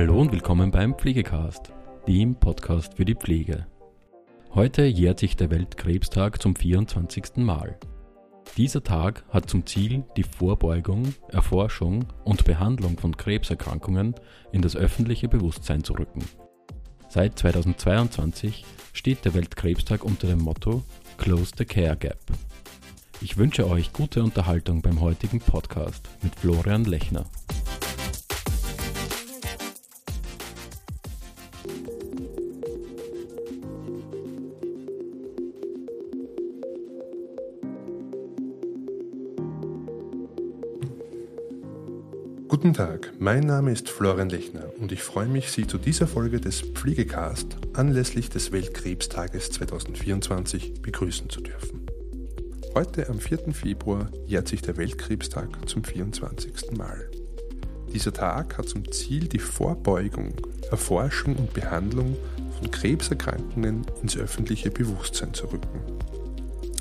Hallo und willkommen beim Pflegecast, dem Podcast für die Pflege. Heute jährt sich der Weltkrebstag zum 24. Mal. Dieser Tag hat zum Ziel, die Vorbeugung, Erforschung und Behandlung von Krebserkrankungen in das öffentliche Bewusstsein zu rücken. Seit 2022 steht der Weltkrebstag unter dem Motto Close the Care Gap. Ich wünsche euch gute Unterhaltung beim heutigen Podcast mit Florian Lechner. Guten Tag, mein Name ist Florian Lechner und ich freue mich, Sie zu dieser Folge des Pflegecast anlässlich des Weltkrebstages 2024 begrüßen zu dürfen. Heute am 4. Februar jährt sich der Weltkrebstag zum 24. Mal. Dieser Tag hat zum Ziel, die Vorbeugung, Erforschung und Behandlung von Krebserkrankungen ins öffentliche Bewusstsein zu rücken.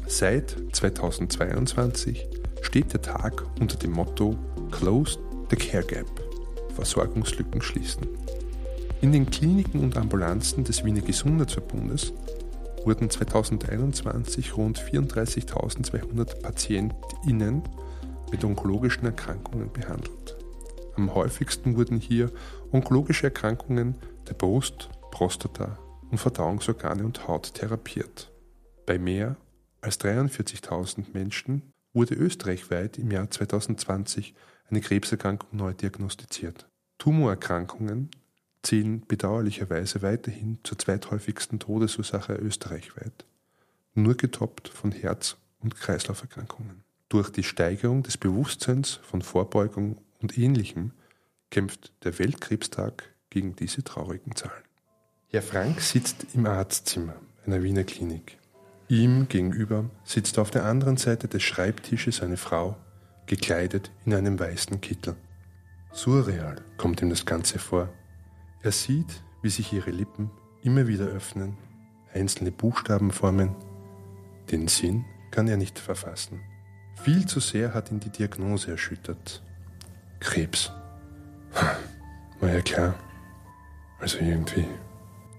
Seit 2022 steht der Tag unter dem Motto Closed The Care Gap, Versorgungslücken schließen. In den Kliniken und Ambulanzen des Wiener Gesundheitsverbundes wurden 2021 rund 34.200 PatientInnen mit onkologischen Erkrankungen behandelt. Am häufigsten wurden hier onkologische Erkrankungen der Brust, Prostata und Verdauungsorgane und Haut therapiert. Bei mehr als 43.000 Menschen wurde österreichweit im Jahr 2020 eine Krebserkrankung neu diagnostiziert. Tumorerkrankungen zählen bedauerlicherweise weiterhin zur zweithäufigsten Todesursache österreichweit, nur getoppt von Herz- und Kreislauferkrankungen. Durch die Steigerung des Bewusstseins von Vorbeugung und Ähnlichem kämpft der Weltkrebstag gegen diese traurigen Zahlen. Herr Frank sitzt im Arztzimmer einer Wiener Klinik. Ihm gegenüber sitzt auf der anderen Seite des Schreibtisches eine Frau gekleidet in einem weißen Kittel. Surreal kommt ihm das Ganze vor. Er sieht, wie sich ihre Lippen immer wieder öffnen, einzelne Buchstaben formen. Den Sinn kann er nicht verfassen. Viel zu sehr hat ihn die Diagnose erschüttert. Krebs. War ja klar. Also irgendwie.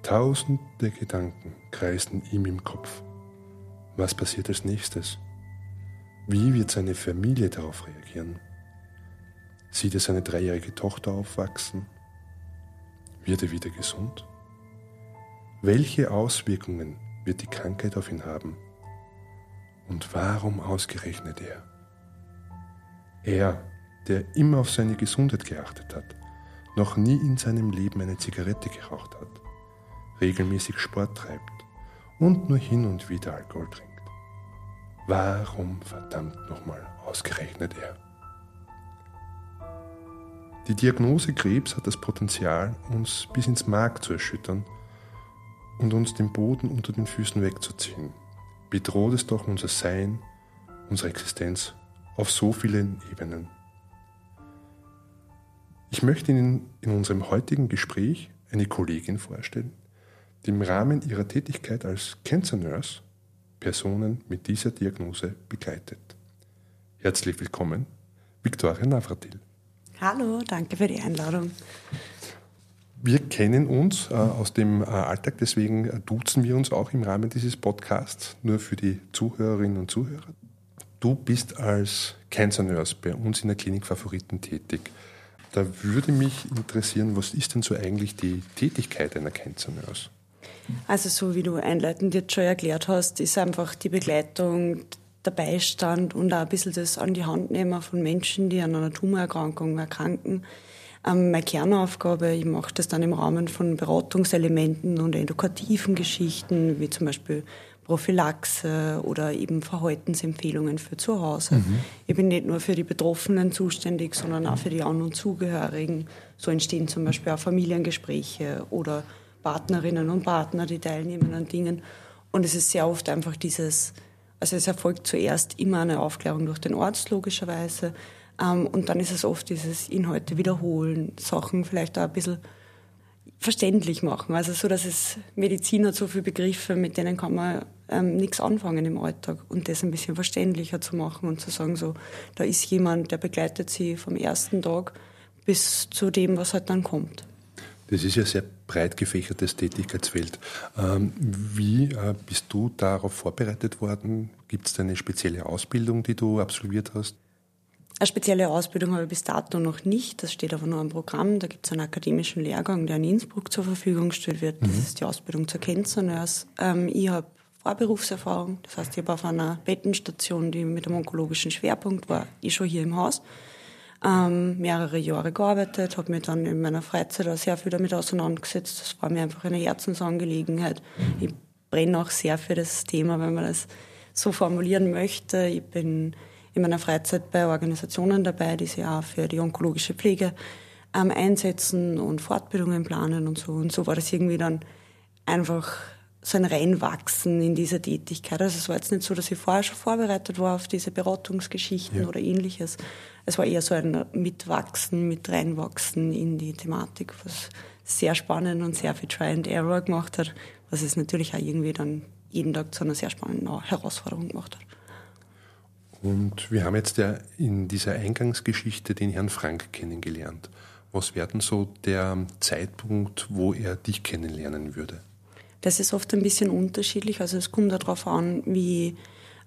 Tausende Gedanken kreisten ihm im Kopf. Was passiert als nächstes? Wie wird seine Familie darauf reagieren? Sieht er seine dreijährige Tochter aufwachsen? Wird er wieder gesund? Welche Auswirkungen wird die Krankheit auf ihn haben? Und warum ausgerechnet er? Er, der immer auf seine Gesundheit geachtet hat, noch nie in seinem Leben eine Zigarette geraucht hat, regelmäßig Sport treibt und nur hin und wieder Alkohol trinkt. Warum verdammt nochmal ausgerechnet er? Die Diagnose Krebs hat das Potenzial, uns bis ins Mark zu erschüttern und uns den Boden unter den Füßen wegzuziehen. Bedroht es doch unser Sein, unsere Existenz auf so vielen Ebenen. Ich möchte Ihnen in unserem heutigen Gespräch eine Kollegin vorstellen, die im Rahmen ihrer Tätigkeit als Cancer Nurse Personen mit dieser Diagnose begleitet. Herzlich willkommen, Viktoria Navratil. Hallo, danke für die Einladung. Wir kennen uns äh, aus dem äh, Alltag, deswegen äh, duzen wir uns auch im Rahmen dieses Podcasts, nur für die Zuhörerinnen und Zuhörer. Du bist als Cancer Nurse bei uns in der Klinik Favoriten tätig. Da würde mich interessieren, was ist denn so eigentlich die Tätigkeit einer Cancer Nurse? Also so wie du einleitend jetzt schon erklärt hast, ist einfach die Begleitung, der Beistand und auch ein bisschen das an die Hand nehmen von Menschen, die an einer Tumorerkrankung erkranken. Ähm, meine Kernaufgabe, ich mache das dann im Rahmen von Beratungselementen und edukativen Geschichten, wie zum Beispiel Prophylaxe oder eben Verhaltensempfehlungen für zu Hause. Mhm. Ich bin nicht nur für die Betroffenen zuständig, sondern auch für die An- und Zugehörigen. So entstehen zum Beispiel auch Familiengespräche oder Partnerinnen und Partner, die teilnehmen an Dingen. Und es ist sehr oft einfach dieses, also es erfolgt zuerst immer eine Aufklärung durch den Arzt, logischerweise. Ähm, und dann ist es oft dieses Inhalte wiederholen, Sachen vielleicht auch ein bisschen verständlich machen. Also so, dass es Medizin hat so viele Begriffe, mit denen kann man ähm, nichts anfangen im Alltag. Und das ein bisschen verständlicher zu machen und zu sagen, so, da ist jemand, der begleitet sie vom ersten Tag bis zu dem, was halt dann kommt. Das ist ja sehr breit gefächertes Tätigkeitsfeld. Ähm, wie äh, bist du darauf vorbereitet worden? Gibt es eine spezielle Ausbildung, die du absolviert hast? Eine spezielle Ausbildung habe ich bis dato noch nicht. Das steht aber nur im Programm. Da gibt es einen akademischen Lehrgang, der in Innsbruck zur Verfügung gestellt wird. Das mhm. ist die Ausbildung zur Kennzernurse. Ähm, ich habe Vorberufserfahrung. Das heißt, ich habe auf einer Bettenstation, die mit einem onkologischen Schwerpunkt war, ich schon hier im Haus, ähm, mehrere Jahre gearbeitet, habe mich dann in meiner Freizeit auch sehr viel damit auseinandergesetzt. Das war mir einfach eine Herzensangelegenheit. Ich brenne auch sehr für das Thema, wenn man das so formulieren möchte. Ich bin in meiner Freizeit bei Organisationen dabei, die sich auch für die onkologische Pflege ähm, einsetzen und Fortbildungen planen und so. Und so war das irgendwie dann einfach so ein Reinwachsen in diese Tätigkeit. Also es war jetzt nicht so, dass ich vorher schon vorbereitet war auf diese Beratungsgeschichten ja. oder ähnliches. Es war eher so ein Mitwachsen, mit reinwachsen in die Thematik, was sehr spannend und sehr viel Try and Error gemacht hat, was es natürlich auch irgendwie dann jeden Tag zu einer sehr spannenden Herausforderung gemacht hat. Und wir haben jetzt ja in dieser Eingangsgeschichte den Herrn Frank kennengelernt. Was wäre denn so der Zeitpunkt, wo er dich kennenlernen würde? Das ist oft ein bisschen unterschiedlich. Also es kommt darauf an, wie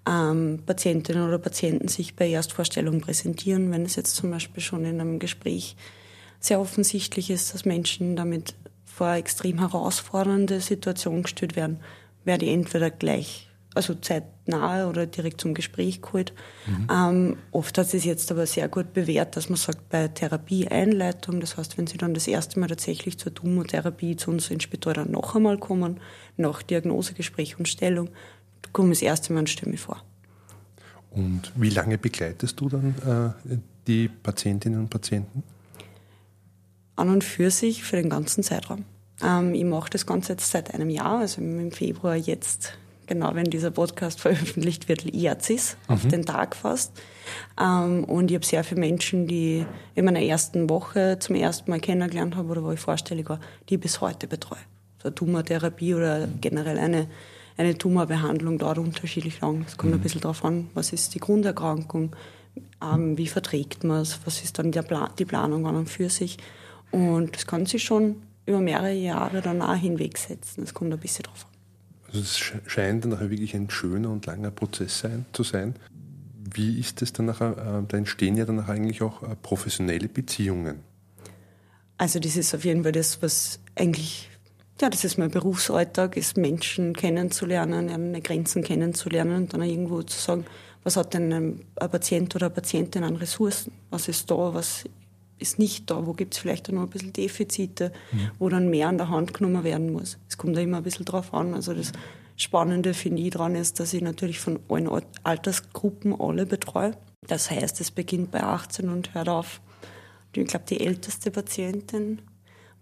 ähm, Patientinnen oder Patienten sich bei Erstvorstellungen präsentieren. Wenn es jetzt zum Beispiel schon in einem Gespräch sehr offensichtlich ist, dass Menschen damit vor extrem herausfordernde Situationen gestellt werden, werde ich entweder gleich also zeitnahe oder direkt zum Gespräch geholt. Mhm. Ähm, oft hat es jetzt aber sehr gut bewährt, dass man sagt, bei Therapieeinleitung, das heißt, wenn Sie dann das erste Mal tatsächlich zur Tumortherapie zu uns ins Spital dann noch einmal kommen, nach Diagnosegespräch und Stellung, komme das erste Mal und stelle mich vor. Und wie lange begleitest du dann äh, die Patientinnen und Patienten? An und für sich für den ganzen Zeitraum. Ähm, ich mache das Ganze jetzt seit einem Jahr, also im Februar jetzt genau wenn dieser Podcast veröffentlicht wird, es mhm. auf den Tag fast. Ähm, und ich habe sehr viele Menschen, die in meiner ersten Woche zum ersten Mal kennengelernt habe oder wo ich vorstellig war, die ich bis heute betreue. So eine Tumortherapie oder generell eine, eine Tumorbehandlung dauert unterschiedlich lang. Es kommt mhm. ein bisschen darauf an, was ist die Grunderkrankung, ähm, wie verträgt man es, was ist dann Pla die Planung an und für sich. Und das kann sich schon über mehrere Jahre danach hinwegsetzen. Es kommt ein bisschen drauf an. Also es scheint dann nachher wirklich ein schöner und langer Prozess sein, zu sein. Wie ist es dann nachher, äh, da entstehen ja dann eigentlich auch äh, professionelle Beziehungen. Also das ist auf jeden Fall das, was eigentlich, ja, das ist mein Berufsalltag, ist Menschen kennenzulernen, eine Grenzen kennenzulernen und dann irgendwo zu sagen, was hat denn ein, Patient oder eine Patientin an Ressourcen? Was ist da, was ist nicht da, wo gibt es vielleicht noch ein bisschen Defizite, mhm. wo dann mehr an der Hand genommen werden muss. Es kommt da immer ein bisschen drauf an. Also das Spannende finde ich daran ist, dass ich natürlich von allen Altersgruppen alle betreue. Das heißt, es beginnt bei 18 und hört auf. Ich glaube, die älteste Patientin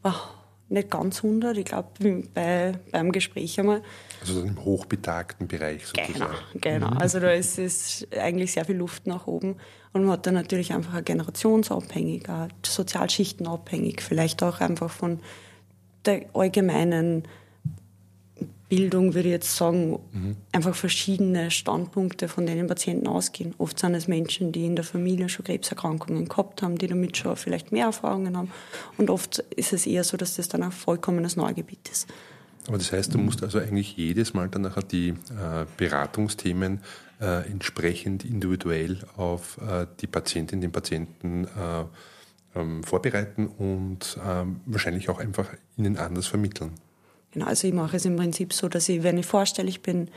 war nicht ganz 100, ich glaube bei, beim Gespräch einmal. Also im hochbetagten Bereich sozusagen. Genau, genau. Also da ist es eigentlich sehr viel Luft nach oben. Und man hat dann natürlich einfach eine generationsabhängig, sozialschichtenabhängig, vielleicht auch einfach von der allgemeinen Bildung, würde ich jetzt sagen, mhm. einfach verschiedene Standpunkte, von denen Patienten ausgehen. Oft sind es Menschen, die in der Familie schon Krebserkrankungen gehabt haben, die damit schon vielleicht mehr Erfahrungen haben. Und oft ist es eher so, dass das dann ein vollkommenes Neugebiet ist. Aber das heißt, du musst also eigentlich jedes Mal dann nachher die äh, Beratungsthemen äh, entsprechend individuell auf äh, die Patientin, den Patienten äh, ähm, vorbereiten und ähm, wahrscheinlich auch einfach ihnen anders vermitteln. Genau, also ich mache es im Prinzip so, dass ich, wenn ich vorstellig bin,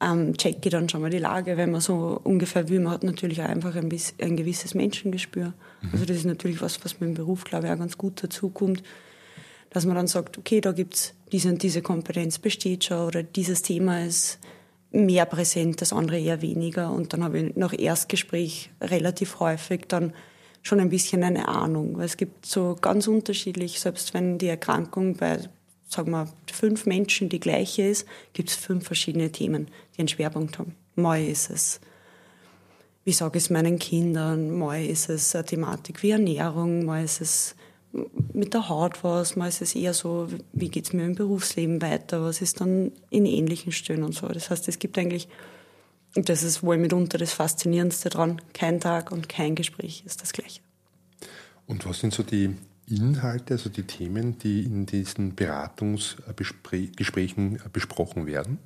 ähm, checke ich dann schon mal die Lage, wenn man so ungefähr will. Man hat natürlich auch einfach ein, bisschen, ein gewisses Menschengespür. Mhm. Also das ist natürlich was, was mir im Beruf, glaube ich, auch ganz gut dazukommt, dass man dann sagt, okay, da gibt's diese und diese Kompetenz besteht schon oder dieses Thema ist mehr präsent, das andere eher weniger. Und dann habe ich nach Erstgespräch relativ häufig dann schon ein bisschen eine Ahnung. Weil es gibt so ganz unterschiedlich, selbst wenn die Erkrankung bei sagen wir, fünf Menschen die gleiche ist, gibt es fünf verschiedene Themen, die einen Schwerpunkt haben. Mal ist es, wie sage ich es meinen Kindern, mal ist es eine Thematik wie Ernährung, mal ist es mit der Haut was, mal ist es eher so, wie geht es mir im Berufsleben weiter, was ist dann in ähnlichen Stellen und so. Das heißt, es gibt eigentlich, und das ist wohl mitunter das Faszinierendste dran, kein Tag und kein Gespräch ist das gleiche. Und was sind so die Inhalte, also die Themen, die in diesen Beratungsgesprächen besprochen werden?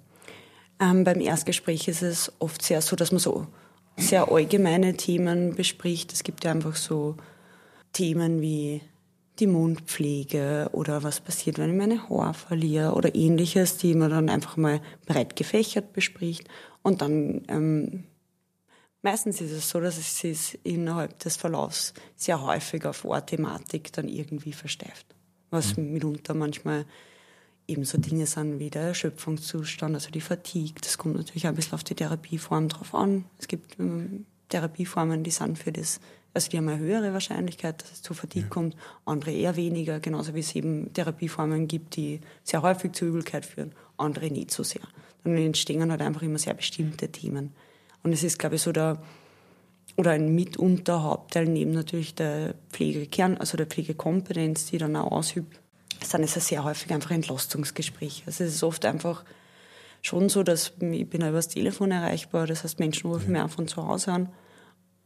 Ähm, beim Erstgespräch ist es oft sehr so, dass man so sehr allgemeine Themen bespricht. Es gibt ja einfach so Themen wie die Mundpflege oder was passiert, wenn ich meine Haare verliere oder ähnliches, die man dann einfach mal breit gefächert bespricht. Und dann ähm, meistens ist es so, dass es sich innerhalb des Verlaufs sehr häufig auf eine Thematik dann irgendwie versteift. Was mhm. mitunter manchmal eben so Dinge sind wie der Erschöpfungszustand, also die Fatigue. Das kommt natürlich ein bisschen auf die Therapieform drauf an. Es gibt ähm, Therapieformen, die sind für das also die haben eine höhere Wahrscheinlichkeit, dass es zu Fatigue ja. kommt, andere eher weniger, genauso wie es eben Therapieformen gibt, die sehr häufig zu Übelkeit führen, andere nicht so sehr. Dann entstehen halt einfach immer sehr bestimmte Themen. Und es ist, glaube ich, so der, oder ein mitunter Hauptteil neben natürlich der Pflegekern, also der Pflegekompetenz, die dann auch ausübt, dann ist es sehr häufig einfach Entlastungsgespräch. Also es ist oft einfach schon so, dass ich bin über das Telefon erreichbar, das heißt Menschen rufen ja. mir auch von zu Hause an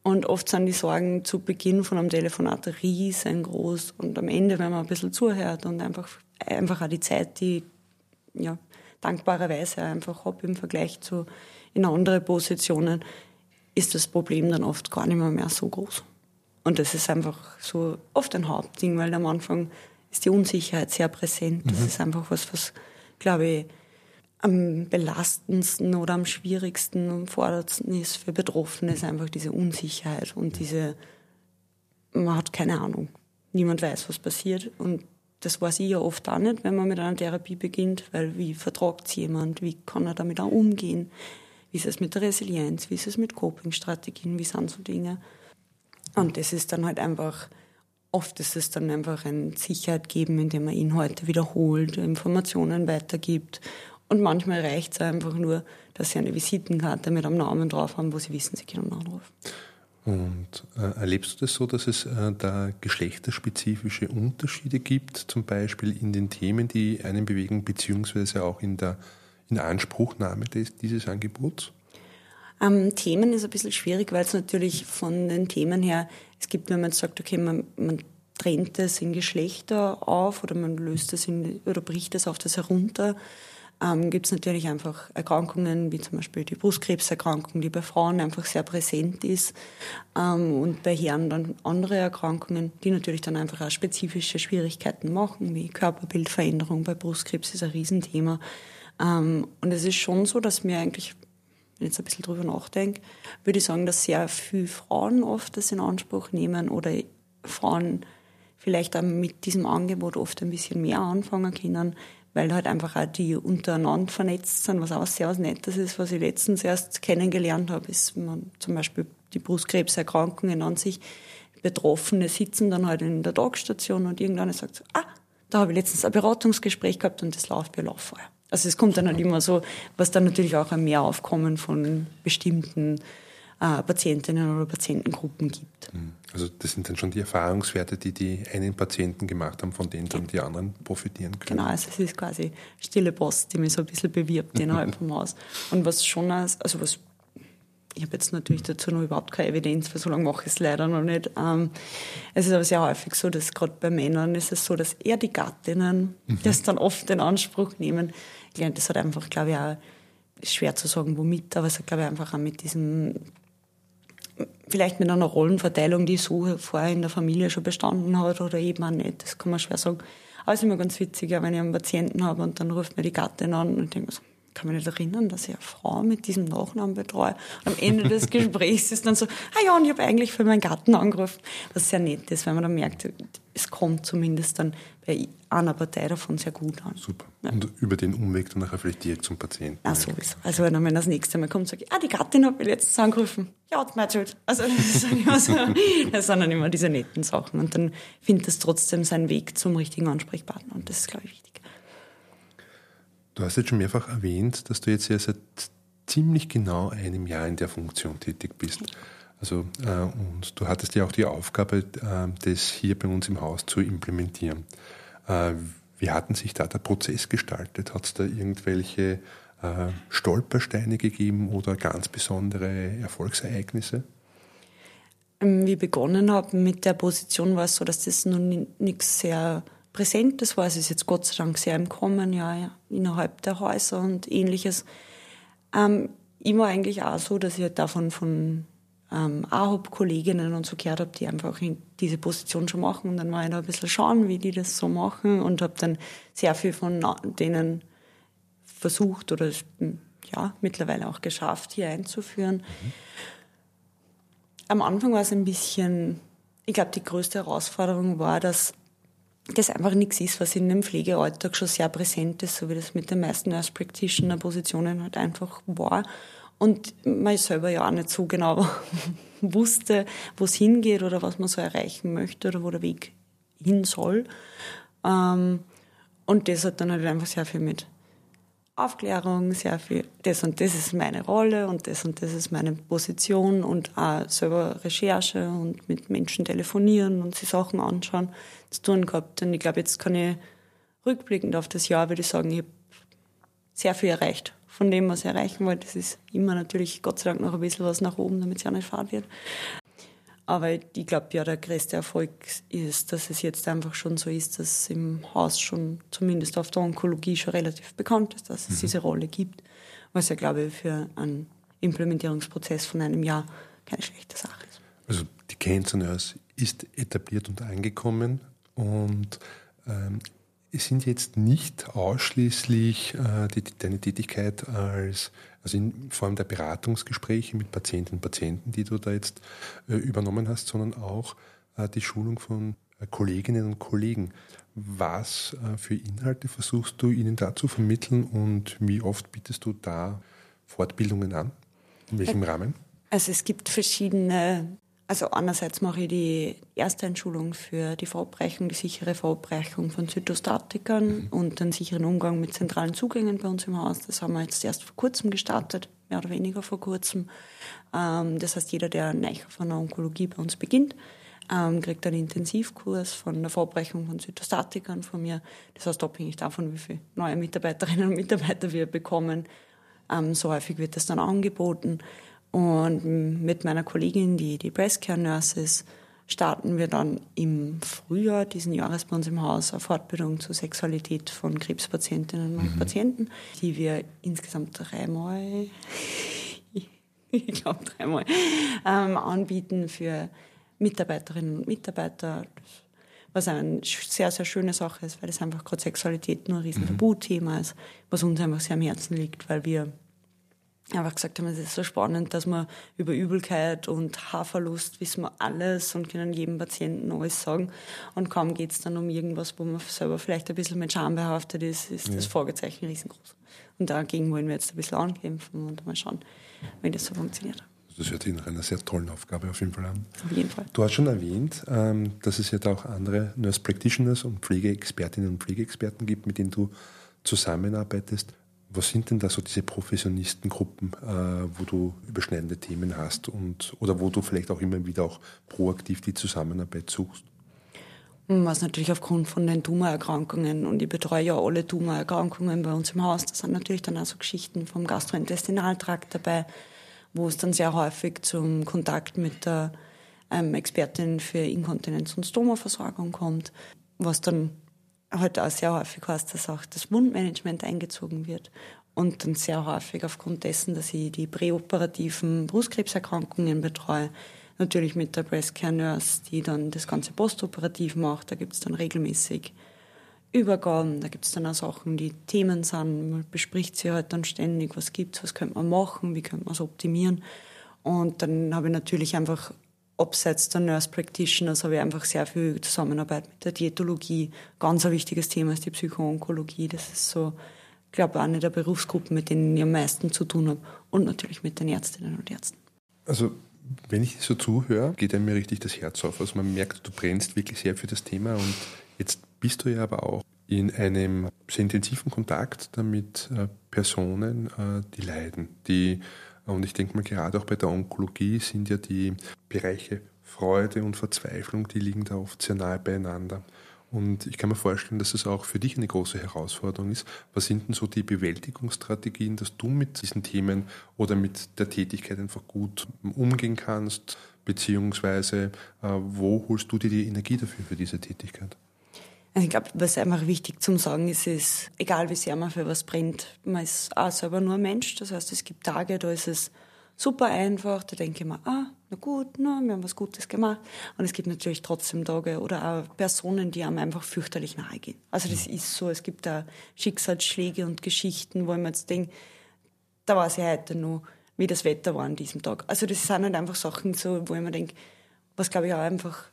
und oft sind die Sorgen zu Beginn von einem Telefonat riesengroß und am Ende, wenn man ein bisschen zuhört und einfach, einfach auch die Zeit, die ja, dankbarerweise einfach habe im Vergleich zu in andere Positionen, ist das Problem dann oft gar nicht mehr, mehr so groß. Und das ist einfach so oft ein Hauptding, weil am Anfang ist die Unsicherheit sehr präsent. Das mhm. ist einfach was, was, glaube ich, am belastendsten oder am schwierigsten und forderndsten ist für Betroffene, ist einfach diese Unsicherheit und diese, man hat keine Ahnung. Niemand weiß, was passiert. Und das weiß ich ja oft auch nicht, wenn man mit einer Therapie beginnt, weil wie vertragt es jemand, wie kann er damit auch umgehen, wie ist es mit der Resilienz, wie ist es mit Coping-Strategien, wie sind so Dinge. Und das ist dann halt einfach, oft ist es dann einfach ein Sicherheit geben, indem man Inhalte wiederholt, Informationen weitergibt und manchmal reicht es einfach nur, dass sie eine Visitenkarte mit einem Namen drauf haben, wo sie wissen, sie können anrufen. Und äh, erlebst du das so, dass es äh, da geschlechterspezifische Unterschiede gibt, zum Beispiel in den Themen, die einen bewegen, beziehungsweise auch in der in Anspruchnahme des, dieses Angebots? Ähm, Themen ist ein bisschen schwierig, weil es natürlich von den Themen her, es gibt, wenn man jetzt sagt, okay, man, man trennt es in Geschlechter auf oder man löst es in, oder bricht es auf das herunter, ähm, gibt es natürlich einfach Erkrankungen, wie zum Beispiel die Brustkrebserkrankung, die bei Frauen einfach sehr präsent ist ähm, und bei Herren dann andere Erkrankungen, die natürlich dann einfach auch spezifische Schwierigkeiten machen, wie Körperbildveränderung bei Brustkrebs ist ein Riesenthema. Ähm, und es ist schon so, dass mir eigentlich wenn ich jetzt ein bisschen drüber nachdenke, würde ich sagen, dass sehr viele Frauen oft das in Anspruch nehmen oder Frauen vielleicht auch mit diesem Angebot oft ein bisschen mehr anfangen können, weil halt einfach auch die untereinander vernetzt sind, was auch sehr was Nettes ist, was ich letztens erst kennengelernt habe, ist man zum Beispiel die Brustkrebserkrankungen an sich. Betroffene sitzen dann halt in der Tagstation und irgendeiner sagt so, ah, da habe ich letztens ein Beratungsgespräch gehabt und das läuft wie Lauffeuer. Also es kommt dann halt immer so, was dann natürlich auch ein Mehraufkommen von bestimmten äh, Patientinnen oder Patientengruppen gibt. Hm. Also das sind dann schon die Erfahrungswerte, die die einen Patienten gemacht haben, von denen dann die anderen profitieren können. Genau, also es ist quasi stille Post, die mich so ein bisschen bewirbt innerhalb vom Haus. Und was schon, als, also was ich habe jetzt natürlich dazu noch überhaupt keine Evidenz, weil so lange mache ich es leider noch nicht. Ähm, es ist aber sehr häufig so, dass gerade bei Männern ist es so, dass eher die Gattinnen mhm. das dann oft in Anspruch nehmen. Ich glaube, das hat einfach, glaube ich, auch schwer zu sagen, womit, aber es hat, glaube ich, einfach auch mit diesem vielleicht mit einer Rollenverteilung, die so vorher in der Familie schon bestanden hat oder eben auch nicht. Das kann man schwer sagen. Aber es ist immer ganz witzig, wenn ich einen Patienten habe und dann ruft mir die Gattin an und ich denke so, kann mich nicht erinnern, dass ich eine Frau mit diesem Nachnamen betreue. Und am Ende des Gesprächs ist dann so, ah ja, und ich habe eigentlich für meinen Gatten angerufen. Was sehr nett ist, weil man dann merkt, es kommt zumindest dann bei einer Partei davon sehr gut an. Super. Ja. Und über den Umweg dann nachher vielleicht direkt zum Patienten. Ah, sowieso. Also wenn er das nächste Mal kommt, sage ich, ah, die Gattin hat mich letztens angerufen. Ja, hat mir erzählt. Also das so, das sind dann immer diese netten Sachen. Und dann findet es trotzdem seinen Weg zum richtigen Ansprechpartner. Und das ist, glaube ich, wichtig. Du hast jetzt schon mehrfach erwähnt, dass du jetzt ja seit ziemlich genau einem Jahr in der Funktion tätig bist. Also, äh, und du hattest ja auch die Aufgabe, äh, das hier bei uns im Haus zu implementieren. Äh, wie hatten sich da der Prozess gestaltet? Hat es da irgendwelche äh, Stolpersteine gegeben oder ganz besondere Erfolgsereignisse? Ähm, wie begonnen habe mit der Position, war es so, dass das noch nichts sehr Präsentes war. Es ist jetzt Gott sei Dank sehr im Kommen, ja, ja innerhalb der Häuser und ähnliches. Ähm, immer eigentlich auch so, dass ich halt davon von ähm, AHOP-Kolleginnen und so gehört habe, die einfach in diese Position schon machen. Und dann war ich da ein bisschen schauen, wie die das so machen und habe dann sehr viel von denen versucht oder ja, mittlerweile auch geschafft, hier einzuführen. Mhm. Am Anfang war es ein bisschen, ich glaube, die größte Herausforderung war, dass das einfach nichts ist, was in dem Pflegealltag schon sehr präsent ist, so wie das mit den meisten Nurse Practitioner Positionen halt einfach war. Und man selber ja auch nicht so genau wusste, wo es hingeht oder was man so erreichen möchte oder wo der Weg hin soll. Ähm, und das hat dann halt einfach sehr viel mit Aufklärung, sehr viel, das und das ist meine Rolle und das und das ist meine Position und auch selber Recherche und mit Menschen telefonieren und sich Sachen anschauen zu tun gehabt. Und ich glaube, jetzt kann ich rückblickend auf das Jahr, würde ich sagen, ich habe sehr viel erreicht von dem, was ich erreichen wollte. Das ist immer natürlich Gott sei Dank noch ein bisschen was nach oben, damit es ja nicht fad wird. Aber ich glaube, ja, der größte Erfolg ist, dass es jetzt einfach schon so ist, dass im Haus schon zumindest auf der Onkologie schon relativ bekannt ist, dass es mhm. diese Rolle gibt, was ja, glaube ich, für einen Implementierungsprozess von einem Jahr keine schlechte Sache ist. Also die Cancer Nurse ist etabliert und angekommen und ähm, es sind jetzt nicht ausschließlich äh, die, deine Tätigkeit als, also in Form der Beratungsgespräche mit Patientinnen und Patienten, die du da jetzt äh, übernommen hast, sondern auch äh, die Schulung von äh, Kolleginnen und Kollegen. Was äh, für Inhalte versuchst du ihnen da zu vermitteln und wie oft bietest du da Fortbildungen an? In welchem Rahmen? Also es gibt verschiedene also einerseits mache ich die erste Entschulung für die Verabreichung, die sichere Verabreichung von Zytostatikern mhm. und den sicheren Umgang mit zentralen Zugängen bei uns im Haus. Das haben wir jetzt erst vor kurzem gestartet, mehr oder weniger vor kurzem. Ähm, das heißt, jeder, der neu von der Onkologie bei uns beginnt, ähm, kriegt einen Intensivkurs von der Verabreichung von Zytostatikern von mir. Das heißt, abhängig davon, wie viele neue Mitarbeiterinnen und Mitarbeiter wir bekommen, ähm, so häufig wird das dann angeboten. Und mit meiner Kollegin, die die Breast Care Nurse ist, starten wir dann im Frühjahr diesen Jahres bei uns im Haus eine Fortbildung zur Sexualität von Krebspatientinnen und mhm. Patienten, die wir insgesamt dreimal, ich glaube dreimal, ähm, anbieten für Mitarbeiterinnen und Mitarbeiter, was eine sehr, sehr schöne Sache ist, weil es einfach gerade Sexualität nur ein riesen mhm. Tabuthema ist, was uns einfach sehr am Herzen liegt, weil wir einfach gesagt haben, es ist so spannend, dass wir über Übelkeit und Haarverlust wissen wir alles und können jedem Patienten alles sagen. Und kaum geht es dann um irgendwas, wo man selber vielleicht ein bisschen mit Scham behaftet ist, ist ja. das Fragezeichen riesengroß. Und dagegen wollen wir jetzt ein bisschen ankämpfen und mal schauen, wie das so funktioniert. Das hört sich nach einer sehr tollen Aufgabe auf jeden Fall an. Auf jeden Fall. Du hast schon erwähnt, ähm, dass es da auch andere Nurse Practitioners und Pflegeexpertinnen und Pflegeexperten gibt, mit denen du zusammenarbeitest. Was sind denn da so diese Professionistengruppen, äh, wo du überschneidende Themen hast und oder wo du vielleicht auch immer wieder auch proaktiv die Zusammenarbeit suchst? Was natürlich aufgrund von den Tumorerkrankungen und ich betreue ja alle Tumorerkrankungen bei uns im Haus, da sind natürlich dann auch so Geschichten vom Gastrointestinaltrakt dabei, wo es dann sehr häufig zum Kontakt mit der ähm, Expertin für Inkontinenz- und Stomaversorgung kommt, was dann halt auch sehr häufig heißt, dass auch das Wundmanagement eingezogen wird. Und dann sehr häufig aufgrund dessen, dass ich die präoperativen Brustkrebserkrankungen betreue, natürlich mit der Breast Care Nurse, die dann das Ganze postoperativ macht. Da gibt es dann regelmäßig Übergaben, da gibt es dann auch Sachen, die Themen sind. Man bespricht sie halt dann ständig, was gibt's, was könnte man machen, wie könnte man es optimieren. Und dann habe ich natürlich einfach abseits der Nurse Practitioners habe ich einfach sehr viel Zusammenarbeit mit der Diätologie. Ganz ein wichtiges Thema ist die Psychoonkologie. Das ist so, ich glaube, eine der Berufsgruppen, mit denen ich am meisten zu tun habe. Und natürlich mit den Ärztinnen und Ärzten. Also, wenn ich so zuhöre, geht einem mir richtig das Herz auf. Also man merkt, du brennst wirklich sehr für das Thema und jetzt bist du ja aber auch in einem sehr intensiven Kontakt damit äh, Personen, äh, die leiden, die und ich denke mal, gerade auch bei der Onkologie sind ja die Bereiche Freude und Verzweiflung, die liegen da oft sehr nahe beieinander. Und ich kann mir vorstellen, dass es auch für dich eine große Herausforderung ist. Was sind denn so die Bewältigungsstrategien, dass du mit diesen Themen oder mit der Tätigkeit einfach gut umgehen kannst? beziehungsweise äh, wo holst du dir die Energie dafür, für diese Tätigkeit? Also ich glaube, was einfach wichtig zum Sagen ist, ist, egal wie sehr man für was brennt, man ist auch selber nur ein Mensch. Das heißt, es gibt Tage, da ist es super einfach, da denke ich mir, ah, na gut, na, wir haben was Gutes gemacht. Und es gibt natürlich trotzdem Tage oder auch Personen, die einem einfach fürchterlich nahe gehen. Also das ist so, es gibt da Schicksalsschläge und Geschichten, wo ich mir jetzt denke, da weiß ich heute noch, wie das Wetter war an diesem Tag. Also das sind halt einfach Sachen, so, wo ich mir denke, was glaube ich auch einfach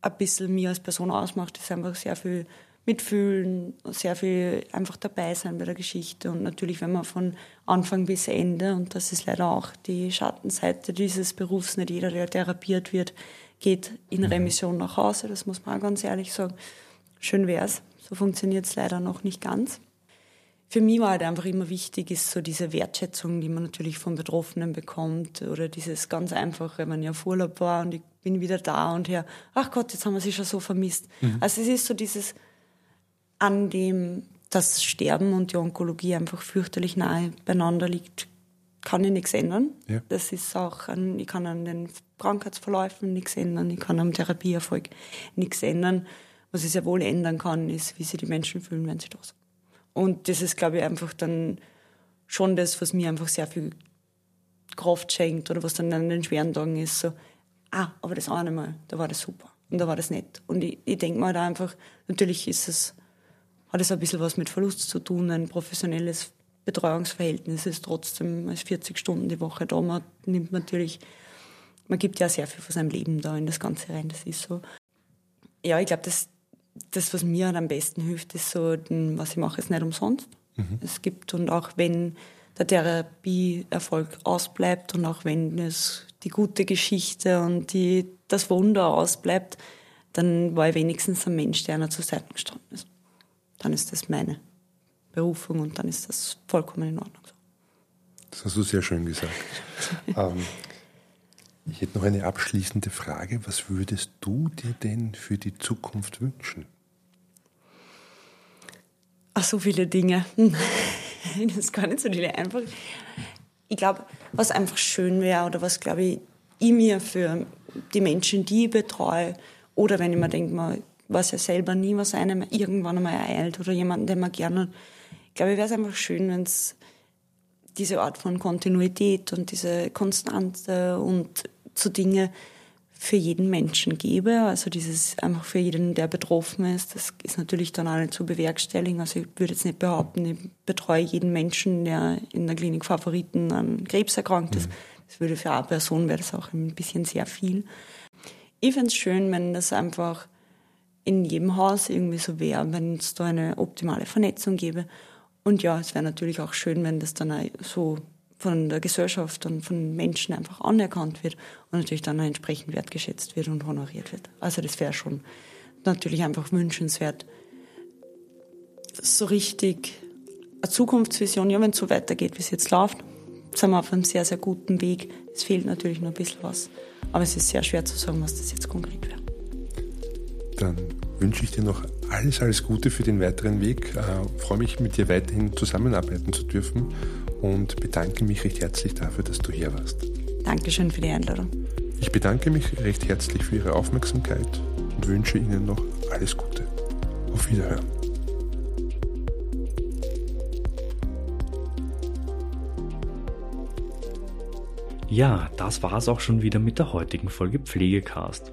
ein bisschen mir als Person ausmacht, ist einfach sehr viel mitfühlen, sehr viel einfach dabei sein bei der Geschichte und natürlich, wenn man von Anfang bis Ende, und das ist leider auch die Schattenseite dieses Berufs, nicht jeder, der therapiert wird, geht in mhm. Remission nach Hause, das muss man auch ganz ehrlich sagen. Schön wär's, so funktioniert es leider noch nicht ganz. Für mich war halt einfach immer wichtig, ist so diese Wertschätzung, die man natürlich von Betroffenen bekommt oder dieses ganz einfache, wenn man ja auf Urlaub war und ich bin wieder da und her, ach Gott, jetzt haben wir sie schon so vermisst. Mhm. Also es ist so dieses, an dem das Sterben und die Onkologie einfach fürchterlich nahe beieinander liegt, kann ich nichts ändern. Ja. Das ist auch, an, ich kann an den Krankheitsverläufen nichts ändern, ich kann am Therapieerfolg nichts ändern. Was ich sehr wohl ändern kann, ist, wie sich die Menschen fühlen, wenn sie da sind. Und das ist, glaube ich, einfach dann schon das, was mir einfach sehr viel Kraft schenkt oder was dann an den schweren Tagen ist, so, ah, aber das eine Mal, da war das super und da war das nett. Und ich, ich denke mal da einfach, natürlich ist es hat es ein bisschen was mit Verlust zu tun. Ein professionelles Betreuungsverhältnis ist trotzdem als 40 Stunden die Woche da. Man nimmt natürlich, man gibt ja sehr viel von seinem Leben da in das Ganze rein. Das ist so. Ja, ich glaube, das, das, was mir am besten hilft, ist so, was ich mache, ist nicht umsonst. Mhm. Es gibt und auch wenn der Therapieerfolg ausbleibt und auch wenn es die gute Geschichte und die, das Wunder ausbleibt, dann war ich wenigstens ein Mensch, der einer zur Seite gestanden ist dann ist das meine Berufung und dann ist das vollkommen in Ordnung. Das hast du sehr schön gesagt. ähm, ich hätte noch eine abschließende Frage. Was würdest du dir denn für die Zukunft wünschen? Ach, so viele Dinge. das ist gar nicht so viele einfach. Ich glaube, was einfach schön wäre oder was, glaube ich, ich mir für die Menschen, die ich betreue, oder wenn ich mir denke, was ja selber nie was einem irgendwann einmal ereilt oder jemanden, den man gerne. Ich glaube, wäre es einfach schön, wenn es diese Art von Kontinuität und diese Konstante und so Dinge für jeden Menschen gäbe. Also dieses einfach für jeden, der betroffen ist, das ist natürlich dann auch nicht zu bewerkstelligen. Also ich würde jetzt nicht behaupten, ich betreue jeden Menschen, der in der Klinik Favoriten an Krebs erkrankt ist. Mhm. Das würde für eine Person wäre das auch ein bisschen sehr viel. Ich fände es schön, wenn das einfach in jedem Haus irgendwie so wäre, wenn es da eine optimale Vernetzung gäbe. Und ja, es wäre natürlich auch schön, wenn das dann so von der Gesellschaft und von Menschen einfach anerkannt wird und natürlich dann entsprechend wertgeschätzt wird und honoriert wird. Also das wäre schon natürlich einfach wünschenswert. So richtig eine Zukunftsvision, ja, wenn es so weitergeht, wie es jetzt läuft, sind wir auf einem sehr, sehr guten Weg. Es fehlt natürlich noch ein bisschen was, aber es ist sehr schwer zu sagen, was das jetzt konkret wäre. Dann wünsche ich dir noch alles, alles Gute für den weiteren Weg. Äh, freue mich, mit dir weiterhin zusammenarbeiten zu dürfen und bedanke mich recht herzlich dafür, dass du hier warst. Dankeschön für die Einladung. Ich bedanke mich recht herzlich für Ihre Aufmerksamkeit und wünsche Ihnen noch alles Gute. Auf Wiederhören. Ja, das war's auch schon wieder mit der heutigen Folge Pflegecast.